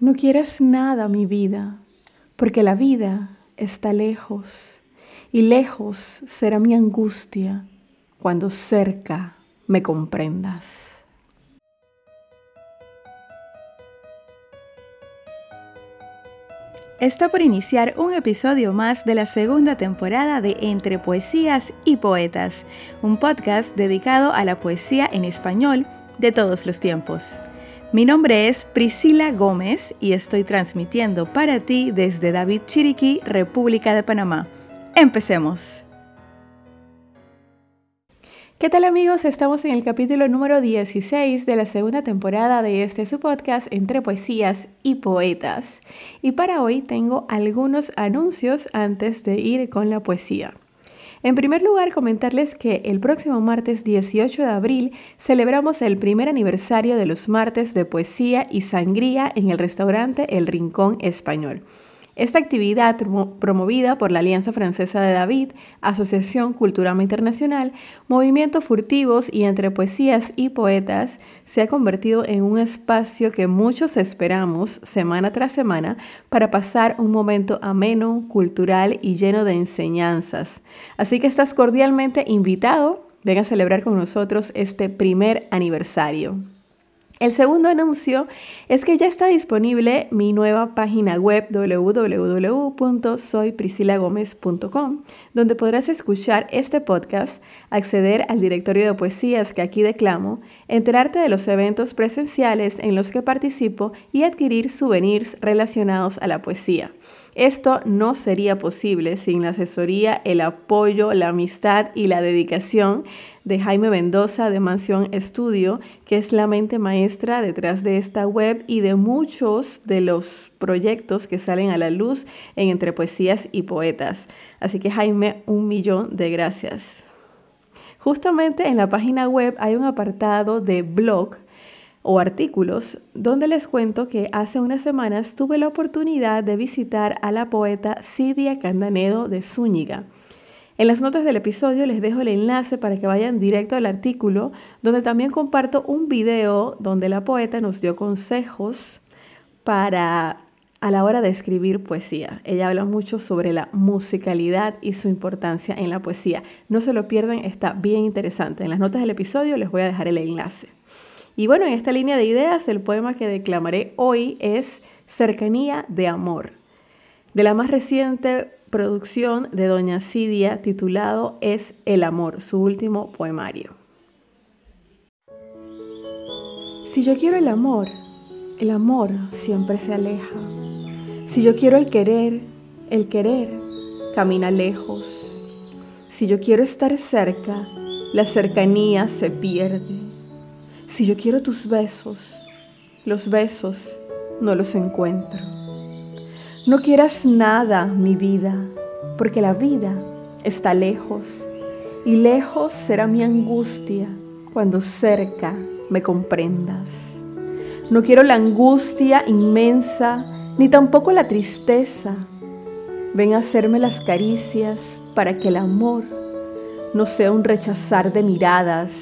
No quieras nada, mi vida, porque la vida está lejos y lejos será mi angustia cuando cerca me comprendas. Está por iniciar un episodio más de la segunda temporada de Entre Poesías y Poetas, un podcast dedicado a la poesía en español de todos los tiempos. Mi nombre es Priscila Gómez y estoy transmitiendo para ti desde David Chiriquí, República de Panamá. Empecemos. ¿Qué tal amigos? Estamos en el capítulo número 16 de la segunda temporada de este su podcast entre poesías y poetas. Y para hoy tengo algunos anuncios antes de ir con la poesía. En primer lugar, comentarles que el próximo martes 18 de abril celebramos el primer aniversario de los martes de poesía y sangría en el restaurante El Rincón Español. Esta actividad, promovida por la Alianza Francesa de David, Asociación Culturama Internacional, Movimientos Furtivos y Entre Poesías y Poetas, se ha convertido en un espacio que muchos esperamos semana tras semana para pasar un momento ameno, cultural y lleno de enseñanzas. Así que estás cordialmente invitado, ven a celebrar con nosotros este primer aniversario. El segundo anuncio es que ya está disponible mi nueva página web www.soypriscilagomez.com, donde podrás escuchar este podcast, acceder al directorio de poesías que aquí declamo, enterarte de los eventos presenciales en los que participo y adquirir souvenirs relacionados a la poesía. Esto no sería posible sin la asesoría, el apoyo, la amistad y la dedicación de Jaime Mendoza de Mansión Estudio, que es la mente maestra detrás de esta web y de muchos de los proyectos que salen a la luz en Entre Poesías y Poetas. Así que Jaime, un millón de gracias. Justamente en la página web hay un apartado de blog o artículos donde les cuento que hace unas semanas tuve la oportunidad de visitar a la poeta Cidia Candanedo de Zúñiga. En las notas del episodio les dejo el enlace para que vayan directo al artículo, donde también comparto un video donde la poeta nos dio consejos para a la hora de escribir poesía. Ella habla mucho sobre la musicalidad y su importancia en la poesía. No se lo pierdan, está bien interesante. En las notas del episodio les voy a dejar el enlace. Y bueno, en esta línea de ideas, el poema que declamaré hoy es Cercanía de Amor, de la más reciente producción de Doña Cidia titulado Es el Amor, su último poemario. Si yo quiero el amor, el amor siempre se aleja. Si yo quiero el querer, el querer camina lejos. Si yo quiero estar cerca, la cercanía se pierde. Si yo quiero tus besos, los besos no los encuentro. No quieras nada, mi vida, porque la vida está lejos y lejos será mi angustia cuando cerca me comprendas. No quiero la angustia inmensa ni tampoco la tristeza. Ven a hacerme las caricias para que el amor no sea un rechazar de miradas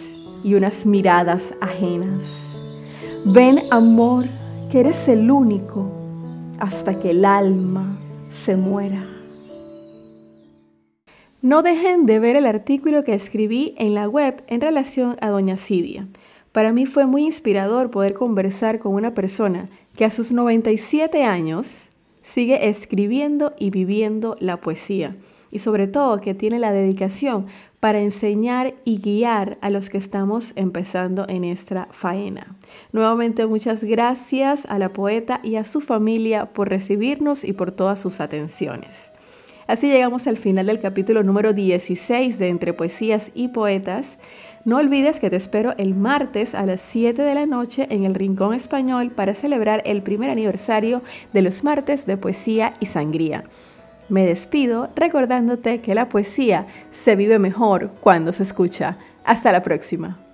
y unas miradas ajenas. Ven, amor, que eres el único hasta que el alma se muera. No dejen de ver el artículo que escribí en la web en relación a Doña Cidia. Para mí fue muy inspirador poder conversar con una persona que a sus 97 años sigue escribiendo y viviendo la poesía y sobre todo que tiene la dedicación para enseñar y guiar a los que estamos empezando en esta faena. Nuevamente muchas gracias a la poeta y a su familia por recibirnos y por todas sus atenciones. Así llegamos al final del capítulo número 16 de Entre Poesías y Poetas. No olvides que te espero el martes a las 7 de la noche en el Rincón Español para celebrar el primer aniversario de los martes de poesía y sangría. Me despido recordándote que la poesía se vive mejor cuando se escucha. Hasta la próxima.